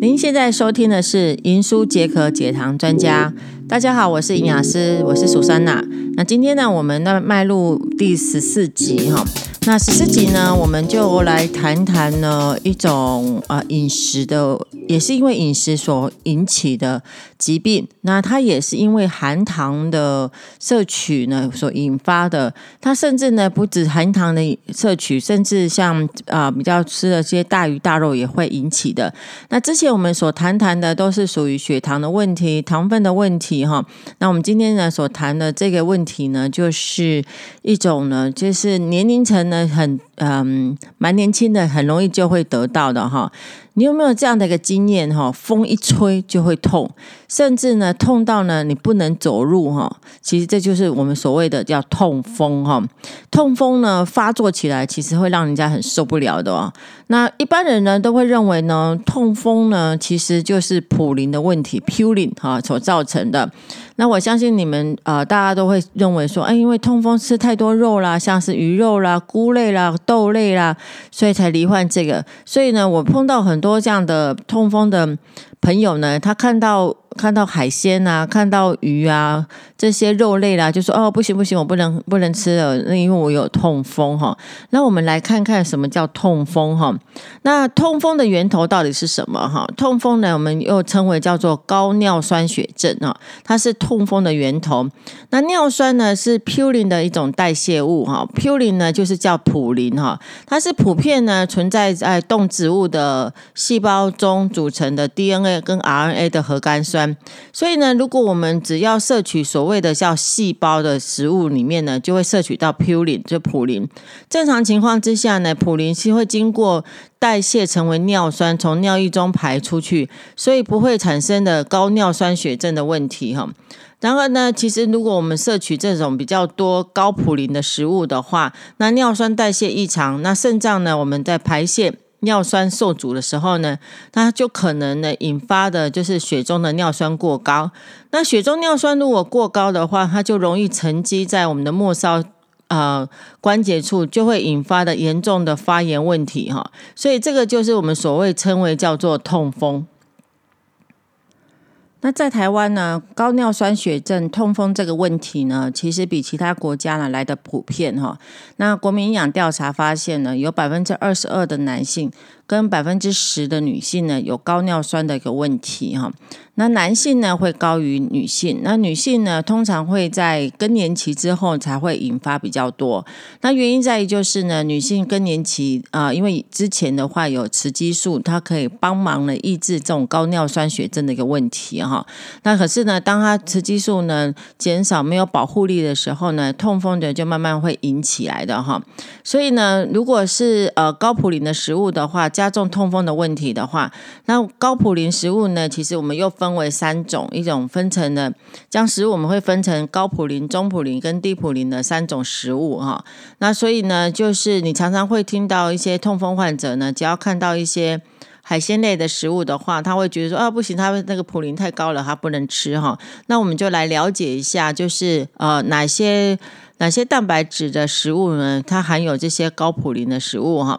您现在收听的是《银书解渴解糖专家》。大家好，我是营养师，我是苏珊娜。那今天呢，我们呢迈入第十四集哈。那十四集呢，我们就来谈谈呢一种啊饮食的，也是因为饮食所引起的疾病。那它也是因为含糖的摄取呢所引发的。它甚至呢不止含糖的摄取，甚至像啊比较吃的这些大鱼大肉也会引起的。那之前我们所谈谈的都是属于血糖的问题、糖分的问题哈。那我们今天呢所谈的这个问题呢，就是一种呢，就是年龄层呢。很嗯，蛮年轻的，很容易就会得到的哈。你有没有这样的一个经验哈？风一吹就会痛，甚至呢痛到呢你不能走路哈。其实这就是我们所谓的叫痛风哈。痛风呢发作起来，其实会让人家很受不了的哦。那一般人呢都会认为呢，痛风呢其实就是普林的问题 p u l i n 哈所造成的。那我相信你们呃，大家都会认为说，哎，因为痛风吃太多肉啦，像是鱼肉啦、菇类啦、豆类啦，所以才罹患这个。所以呢，我碰到很多这样的痛风的朋友呢，他看到。看到海鲜啊，看到鱼啊，这些肉类啦，就说哦，不行不行，我不能不能吃了，那因为我有痛风哈。那我们来看看什么叫痛风哈。那痛风的源头到底是什么哈？痛风呢，我们又称为叫做高尿酸血症啊，它是痛风的源头。那尿酸呢是嘌呤的一种代谢物哈，嘌呤呢就是叫普林哈，它是普遍呢存在在动植物的细胞中组成的 DNA 跟 RNA 的核苷酸。所以呢，如果我们只要摄取所谓的叫细胞的食物里面呢，就会摄取到普林，就普林。正常情况之下呢，普林是会经过代谢成为尿酸，从尿液中排出去，所以不会产生的高尿酸血症的问题哈。然而呢，其实如果我们摄取这种比较多高普林的食物的话，那尿酸代谢异常，那肾脏呢，我们在排泄。尿酸受阻的时候呢，它就可能呢引发的就是血中的尿酸过高。那血中尿酸如果过高的话，它就容易沉积在我们的末梢呃关节处，就会引发的严重的发炎问题哈。所以这个就是我们所谓称为叫做痛风。那在台湾呢，高尿酸血症、痛风这个问题呢，其实比其他国家呢来的普遍哈。那国民营养调查发现呢，有百分之二十二的男性。跟百分之十的女性呢有高尿酸的一个问题哈，那男性呢会高于女性，那女性呢通常会在更年期之后才会引发比较多。那原因在于就是呢，女性更年期啊，因为之前的话有雌激素，它可以帮忙呢抑制这种高尿酸血症的一个问题哈。那可是呢，当它雌激素呢减少没有保护力的时候呢，痛风的就慢慢会引起来的哈。所以呢，如果是呃高普林的食物的话，加重痛风的问题的话，那高普林食物呢？其实我们又分为三种，一种分成了将食物我们会分成高普林、中普林跟低普林的三种食物哈。那所以呢，就是你常常会听到一些痛风患者呢，只要看到一些海鲜类的食物的话，他会觉得说啊不行，他那个普林太高了，他不能吃哈。那我们就来了解一下，就是呃哪些哪些蛋白质的食物呢？它含有这些高普林的食物哈。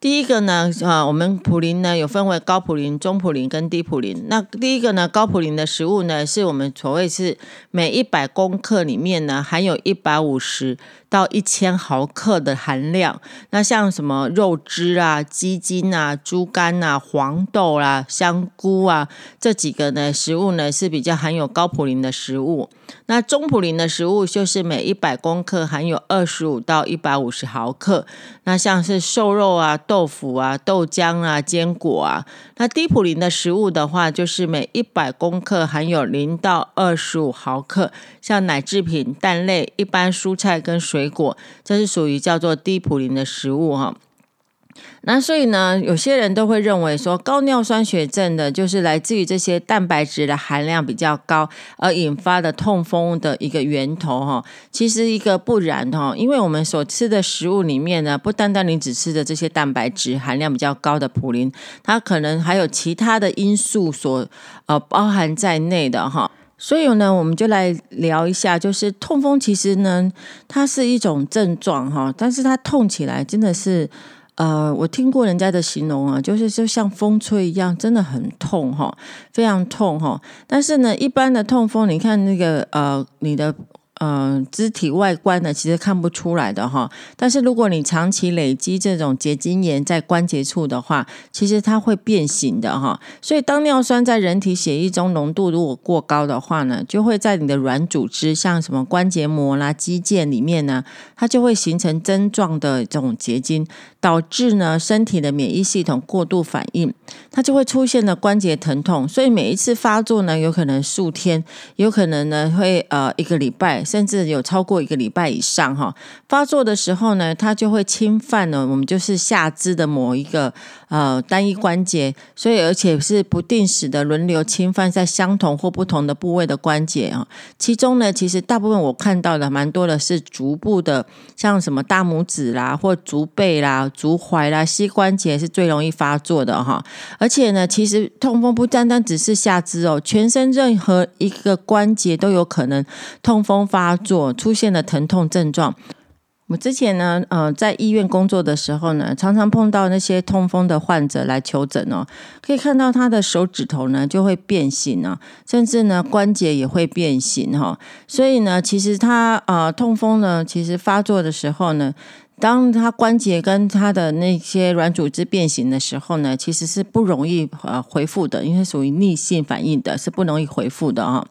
第一个呢，啊，我们普林呢有分为高普林、中普林跟低普林。那第一个呢，高普林的食物呢，是我们所谓是每一百公克里面呢含有一百五十到一千毫克的含量。那像什么肉汁啊、鸡精啊、猪肝啊、黄豆啦、香菇啊这几个呢食物呢是比较含有高普林的食物。那中普林的食物就是每一百公克含有二十五到一百五十毫克。那像是瘦肉啊。豆腐啊、豆浆啊、坚果啊，那低普林的食物的话，就是每一百公克含有零到二十五毫克，像奶制品、蛋类、一般蔬菜跟水果，这是属于叫做低普林的食物哈。那所以呢，有些人都会认为说，高尿酸血症的就是来自于这些蛋白质的含量比较高而引发的痛风的一个源头哈。其实一个不然哈，因为我们所吃的食物里面呢，不单单你只吃的这些蛋白质含量比较高的普林，它可能还有其他的因素所呃包含在内的哈。所以呢，我们就来聊一下，就是痛风其实呢，它是一种症状哈，但是它痛起来真的是。呃，我听过人家的形容啊，就是就像风吹一样，真的很痛哈，非常痛哈。但是呢，一般的痛风，你看那个呃，你的。嗯，肢体外观呢，其实看不出来的哈。但是如果你长期累积这种结晶炎在关节处的话，其实它会变形的哈。所以当尿酸在人体血液中浓度如果过高的话呢，就会在你的软组织，像什么关节膜啦、肌腱里面呢，它就会形成针状的这种结晶，导致呢身体的免疫系统过度反应，它就会出现了关节疼痛。所以每一次发作呢，有可能数天，有可能呢会呃一个礼拜。甚至有超过一个礼拜以上哈，发作的时候呢，它就会侵犯了我们就是下肢的某一个呃单一关节，所以而且是不定时的轮流侵犯在相同或不同的部位的关节啊。其中呢，其实大部分我看到的蛮多的是足部的，像什么大拇指啦，或足背啦、足踝啦、膝关节是最容易发作的哈。而且呢，其实痛风不单单只是下肢哦，全身任何一个关节都有可能痛风发。作出现了疼痛症状。我之前呢，呃，在医院工作的时候呢，常常碰到那些痛风的患者来求诊哦，可以看到他的手指头呢就会变形啊，甚至呢关节也会变形哈。所以呢，其实他呃痛风呢，其实发作的时候呢，当他关节跟他的那些软组织变形的时候呢，其实是不容易呃恢复的，因为属于逆性反应的，是不容易恢复的啊。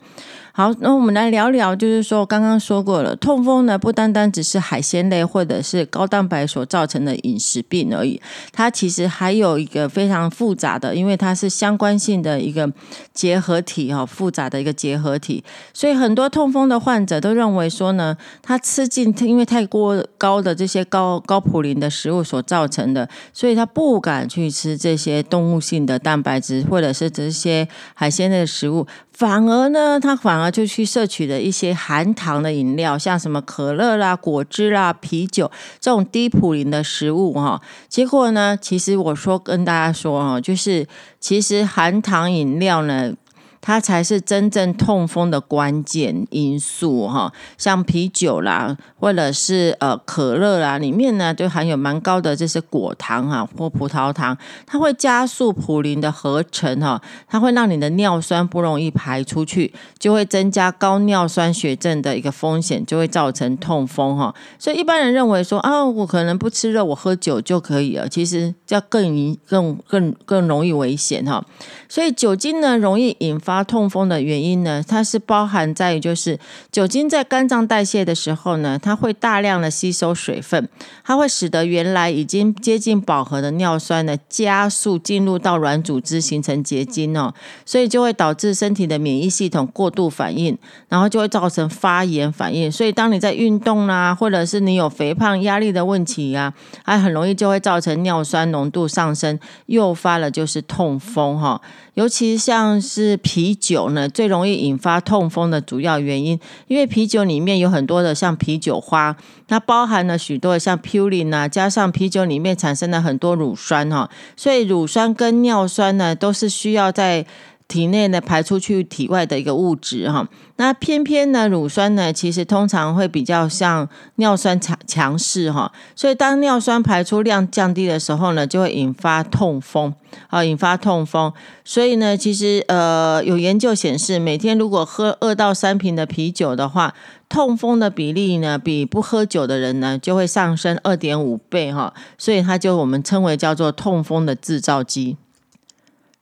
好，那我们来聊聊，就是说刚刚说过了，痛风呢不单单只是海鲜类或者是高蛋白所造成的饮食病而已，它其实还有一个非常复杂的，因为它是相关性的一个结合体哈，复杂的一个结合体，所以很多痛风的患者都认为说呢，他吃进因为太过高的这些高高普林的食物所造成的，所以他不敢去吃这些动物性的蛋白质或者是这些海鲜类的食物。反而呢，他反而就去摄取了一些含糖的饮料，像什么可乐啦、果汁啦、啤酒这种低普林的食物哈。结果呢，其实我说跟大家说哈，就是其实含糖饮料呢。它才是真正痛风的关键因素哈，像啤酒啦，或者是呃可乐啦，里面呢就含有蛮高的这些果糖哈或葡萄糖，它会加速普林的合成哈，它会让你的尿酸不容易排出去，就会增加高尿酸血症的一个风险，就会造成痛风哈。所以一般人认为说啊，我可能不吃肉，我喝酒就可以了，其实要更更更更容易危险哈。所以酒精呢，容易引发发痛风的原因呢，它是包含在于就是酒精在肝脏代谢的时候呢，它会大量的吸收水分，它会使得原来已经接近饱和的尿酸呢加速进入到软组织形成结晶哦，所以就会导致身体的免疫系统过度反应，然后就会造成发炎反应。所以当你在运动啦，或者是你有肥胖、压力的问题啊，还很容易就会造成尿酸浓度上升，诱发了就是痛风哈。尤其像是啤酒呢，最容易引发痛风的主要原因，因为啤酒里面有很多的像啤酒花，它包含了许多的像 purine 啊，加上啤酒里面产生了很多乳酸哈，所以乳酸跟尿酸呢，都是需要在。体内呢排出去体外的一个物质哈，那偏偏呢乳酸呢其实通常会比较像尿酸强强势哈，所以当尿酸排出量降低的时候呢，就会引发痛风啊，引发痛风。所以呢，其实呃有研究显示，每天如果喝二到三瓶的啤酒的话，痛风的比例呢比不喝酒的人呢就会上升二点五倍哈，所以它就我们称为叫做痛风的制造机。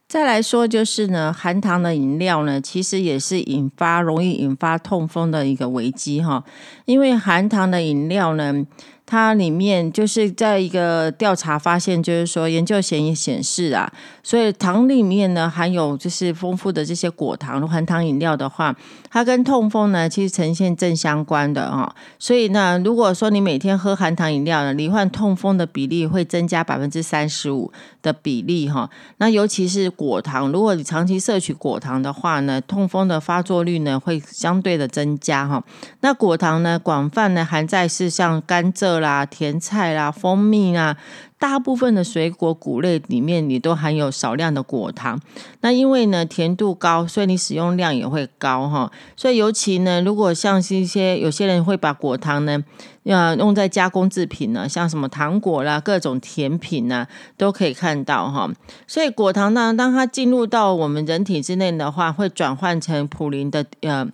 再来说，就是呢，含糖的饮料呢，其实也是引发容易引发痛风的一个危机哈，因为含糖的饮料呢。它里面就是在一个调查发现，就是说研究显显示啊，所以糖里面呢含有就是丰富的这些果糖，含糖饮料的话，它跟痛风呢其实呈现正相关的哈。所以呢，如果说你每天喝含糖饮料呢，罹患痛风的比例会增加百分之三十五的比例哈。那尤其是果糖，如果你长期摄取果糖的话呢，痛风的发作率呢会相对的增加哈。那果糖呢广泛呢含在是像甘蔗。啦，甜菜啦，蜂蜜啦，大部分的水果谷类里面，你都含有少量的果糖。那因为呢甜度高，所以你使用量也会高哈。所以尤其呢，如果像是一些有些人会把果糖呢，呃，用在加工制品呢，像什么糖果啦、各种甜品呢，都可以看到哈。所以果糖呢，当它进入到我们人体之内的话，会转换成普林的呃。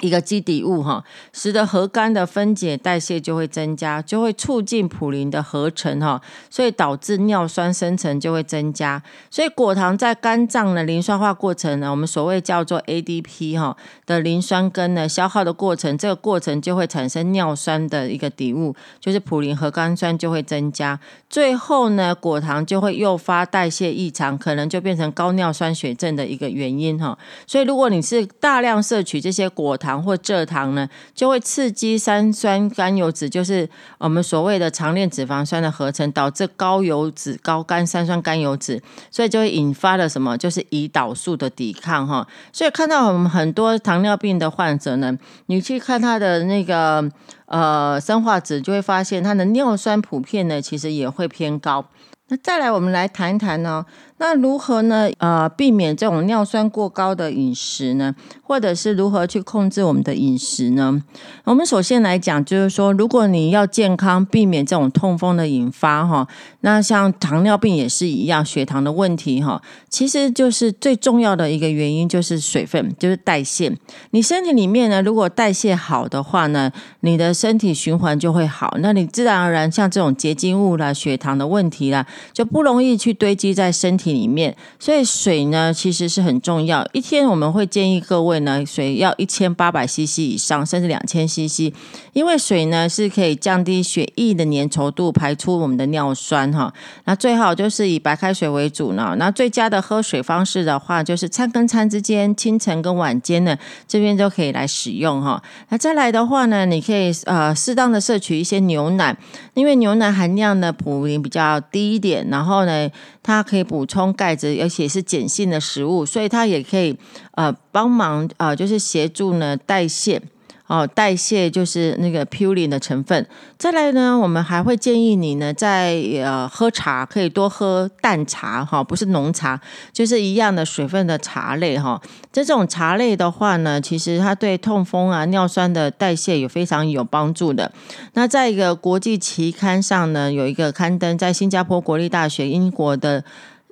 一个基底物哈，使得核苷的分解代谢就会增加，就会促进普林的合成哈，所以导致尿酸生成就会增加。所以果糖在肝脏的磷酸化过程呢，我们所谓叫做 ADP 哈的磷酸根呢消耗的过程，这个过程就会产生尿酸的一个底物，就是普林核苷酸就会增加。最后呢，果糖就会诱发代谢异常，可能就变成高尿酸血症的一个原因哈。所以如果你是大量摄取这些果糖，糖或蔗糖呢，就会刺激三酸甘油脂，就是我们所谓的长链脂肪酸的合成，导致高油脂、高甘三酸甘油脂，所以就会引发了什么？就是胰岛素的抵抗哈。所以看到我们很多糖尿病的患者呢，你去看他的那个呃生化值，就会发现他的尿酸普遍呢，其实也会偏高。那再来，我们来谈一谈呢。那如何呢？呃，避免这种尿酸过高的饮食呢？或者是如何去控制我们的饮食呢？我们首先来讲，就是说，如果你要健康，避免这种痛风的引发哈，那像糖尿病也是一样，血糖的问题哈，其实就是最重要的一个原因就是水分，就是代谢。你身体里面呢，如果代谢好的话呢，你的身体循环就会好，那你自然而然像这种结晶物啦、血糖的问题啦，就不容易去堆积在身体。里面，所以水呢其实是很重要。一天我们会建议各位呢，水要一千八百 CC 以上，甚至两千 CC，因为水呢是可以降低血液的粘稠度，排出我们的尿酸哈。那最好就是以白开水为主呢。那最佳的喝水方式的话，就是餐跟餐之间，清晨跟晚间呢，这边都可以来使用哈。那再来的话呢，你可以呃适当的摄取一些牛奶，因为牛奶含量的普林比较低一点，然后呢，它可以补充。充钙质，而且是碱性的食物，所以它也可以呃帮忙啊，就是协助呢代谢。哦，代谢就是那个 p u r i n 的成分。再来呢，我们还会建议你呢，在呃喝茶可以多喝淡茶哈，不是浓茶，就是一样的水分的茶类哈。这种茶类的话呢，其实它对痛风啊、尿酸的代谢有非常有帮助的。那在一个国际期刊上呢，有一个刊登在新加坡国立大学、英国的。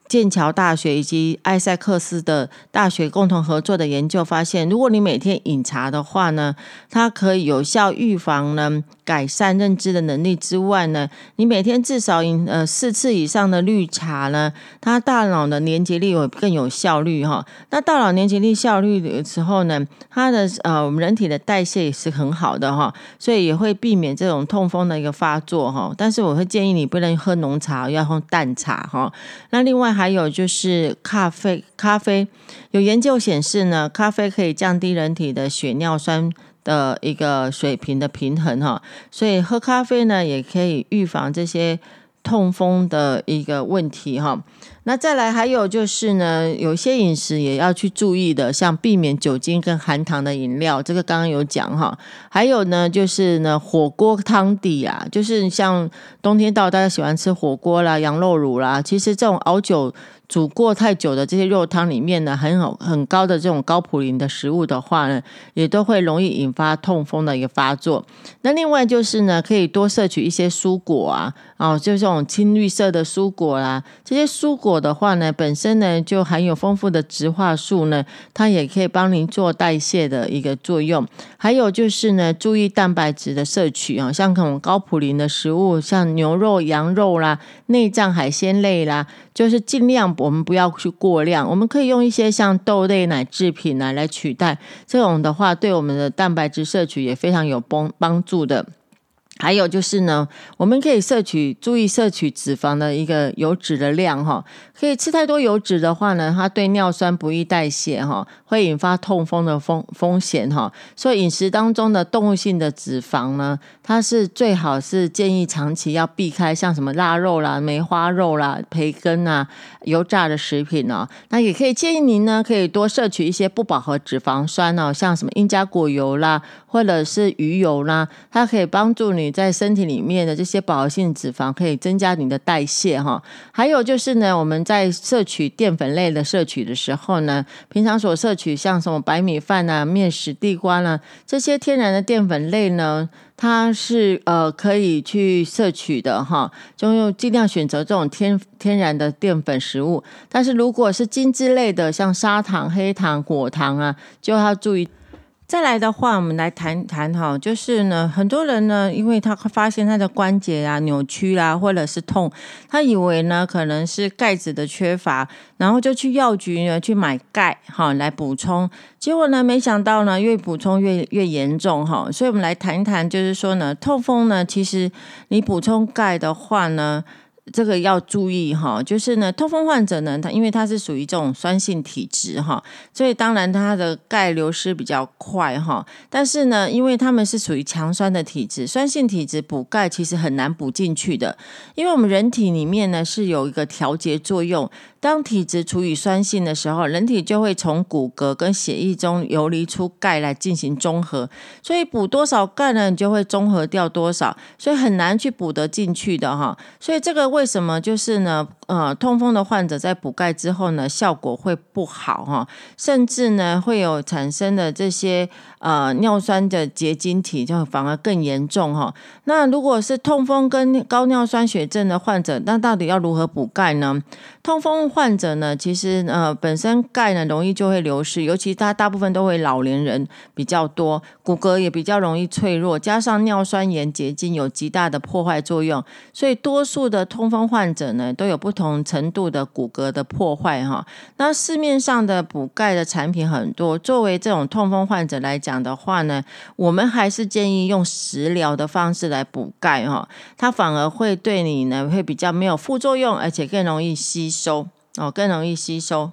剑桥大学以及埃塞克斯的大学共同合作的研究发现，如果你每天饮茶的话呢，它可以有效预防呢。改善认知的能力之外呢，你每天至少饮呃四次以上的绿茶呢，它大脑的连接力有更有效率哈。那大脑连接力效率的时候呢，它的呃我们人体的代谢也是很好的哈，所以也会避免这种痛风的一个发作哈。但是我会建议你不能喝浓茶，要喝淡茶哈。那另外还有就是咖啡，咖啡有研究显示呢，咖啡可以降低人体的血尿酸。的一个水平的平衡哈，所以喝咖啡呢也可以预防这些痛风的一个问题哈。那再来还有就是呢，有些饮食也要去注意的，像避免酒精跟含糖的饮料，这个刚刚有讲哈。还有呢，就是呢火锅汤底啊，就是像冬天到大家喜欢吃火锅啦、羊肉卤啦，其实这种熬酒。煮过太久的这些肉汤里面呢，很好很高的这种高普林的食物的话呢，也都会容易引发痛风的一个发作。那另外就是呢，可以多摄取一些蔬果啊，哦，就这种青绿色的蔬果啦。这些蔬果的话呢，本身呢就含有丰富的植化素呢，它也可以帮您做代谢的一个作用。还有就是呢，注意蛋白质的摄取啊，像这种高普林的食物，像牛肉、羊肉啦、内脏海鲜类啦，就是尽量。我们不要去过量，我们可以用一些像豆类奶制品呢来取代，这种的话对我们的蛋白质摄取也非常有帮帮助的。还有就是呢，我们可以摄取，注意摄取脂肪的一个油脂的量哈。可以吃太多油脂的话呢，它对尿酸不易代谢哈，会引发痛风的风风险哈。所以饮食当中的动物性的脂肪呢，它是最好是建议长期要避开，像什么腊肉啦、梅花肉啦、培根啊、油炸的食品哦。那也可以建议您呢，可以多摄取一些不饱和脂肪酸哦，像什么因加果油啦，或者是鱼油啦，它可以帮助你。在身体里面的这些饱和性脂肪，可以增加你的代谢哈。还有就是呢，我们在摄取淀粉类的摄取的时候呢，平常所摄取像什么白米饭啊、面食、地瓜呢，这些天然的淀粉类呢。它是呃可以去摄取的哈，就用尽量选择这种天天然的淀粉食物。但是如果是精致类的，像砂糖、黑糖、果糖啊，就要注意。再来的话，我们来谈谈哈，就是呢，很多人呢，因为他发现他的关节啊扭曲啦，或者是痛，他以为呢可能是钙质的缺乏，然后就去药局呢去买钙哈来补充，结果呢没想到呢越补充越越严重哈，所以我们来谈一谈，就是说呢痛风呢，其实你补充钙的话呢。这个要注意哈，就是呢，痛风患者呢，他因为他是属于这种酸性体质哈，所以当然他的钙流失比较快哈。但是呢，因为他们是属于强酸的体质，酸性体质补钙其实很难补进去的，因为我们人体里面呢是有一个调节作用。当体质处于酸性的时候，人体就会从骨骼跟血液中游离出钙来进行中和，所以补多少钙呢，你就会中和掉多少，所以很难去补得进去的哈。所以这个为什么就是呢？呃，痛风的患者在补钙之后呢，效果会不好哈，甚至呢会有产生的这些呃尿酸的结晶体，就反而更严重哈。那如果是痛风跟高尿酸血症的患者，那到底要如何补钙呢？痛风患者呢，其实呃本身钙呢容易就会流失，尤其他大部分都会老年人比较多，骨骼也比较容易脆弱，加上尿酸盐结晶有极大的破坏作用，所以多数的痛风患者呢都有不不同程度的骨骼的破坏哈。那市面上的补钙的产品很多，作为这种痛风患者来讲的话呢，我们还是建议用食疗的方式来补钙哈，它反而会对你呢会比较没有副作用，而且更容易吸收哦，更容易吸收。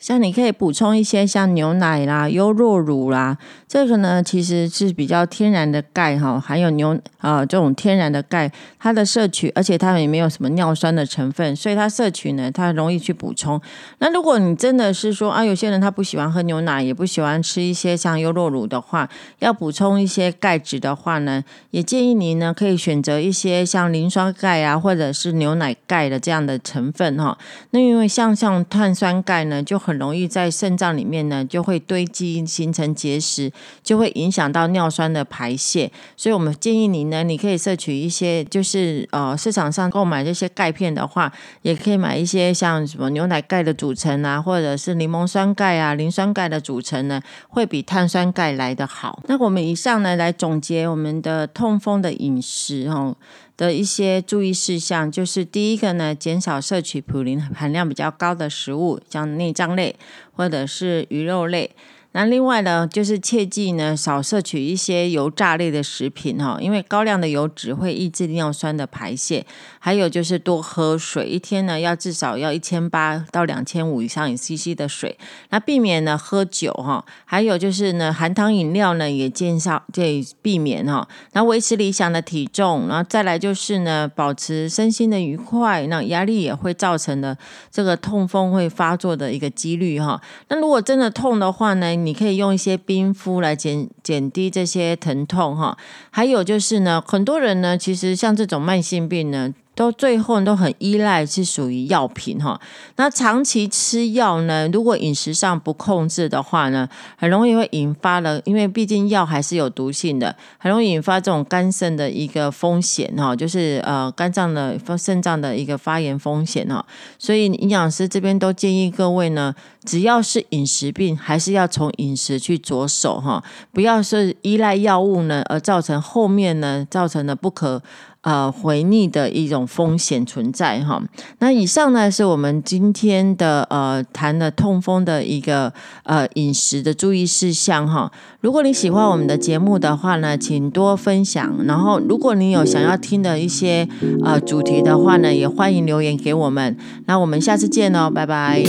像你可以补充一些像牛奶啦、优酪乳啦，这个呢其实是比较天然的钙哈，还有牛啊这种天然的钙，它的摄取，而且它也没有什么尿酸的成分，所以它摄取呢它容易去补充。那如果你真的是说啊，有些人他不喜欢喝牛奶，也不喜欢吃一些像优酪乳的话，要补充一些钙质的话呢，也建议你呢可以选择一些像磷酸钙啊，或者是牛奶钙的这样的成分哈。那因为像像碳酸钙呢就很。很容易在肾脏里面呢，就会堆积形成结石，就会影响到尿酸的排泄。所以我们建议你呢，你可以摄取一些，就是呃市场上购买这些钙片的话，也可以买一些像什么牛奶钙的组成啊，或者是柠檬酸钙啊、磷酸钙的组成呢，会比碳酸钙来的好。那我们以上呢来总结我们的痛风的饮食哦。的一些注意事项，就是第一个呢，减少摄取普林含量比较高的食物，像内脏类或者是鱼肉类。那另外呢，就是切记呢，少摄取一些油炸类的食品哈，因为高量的油脂会抑制尿酸的排泄。还有就是多喝水，一天呢要至少要一千八到两千五以上 CC 的水。那避免呢喝酒哈，还有就是呢含糖饮料呢也减少，这避免哈。那维持理想的体重，然后再来就是呢保持身心的愉快。那压力也会造成的这个痛风会发作的一个几率哈。那如果真的痛的话呢？你可以用一些冰敷来减减低这些疼痛哈，还有就是呢，很多人呢，其实像这种慢性病呢。都最后都很依赖是属于药品哈，那长期吃药呢，如果饮食上不控制的话呢，很容易会引发了，因为毕竟药还是有毒性的，很容易引发这种肝肾的一个风险哈，就是呃肝脏的肾脏的一个发炎风险哈，所以营养师这边都建议各位呢，只要是饮食病，还是要从饮食去着手哈，不要是依赖药物呢，而造成后面呢造成的不可。呃，回逆的一种风险存在哈。那以上呢是我们今天的呃谈的痛风的一个呃饮食的注意事项哈。如果你喜欢我们的节目的话呢，请多分享。然后，如果你有想要听的一些呃主题的话呢，也欢迎留言给我们。那我们下次见哦，拜拜。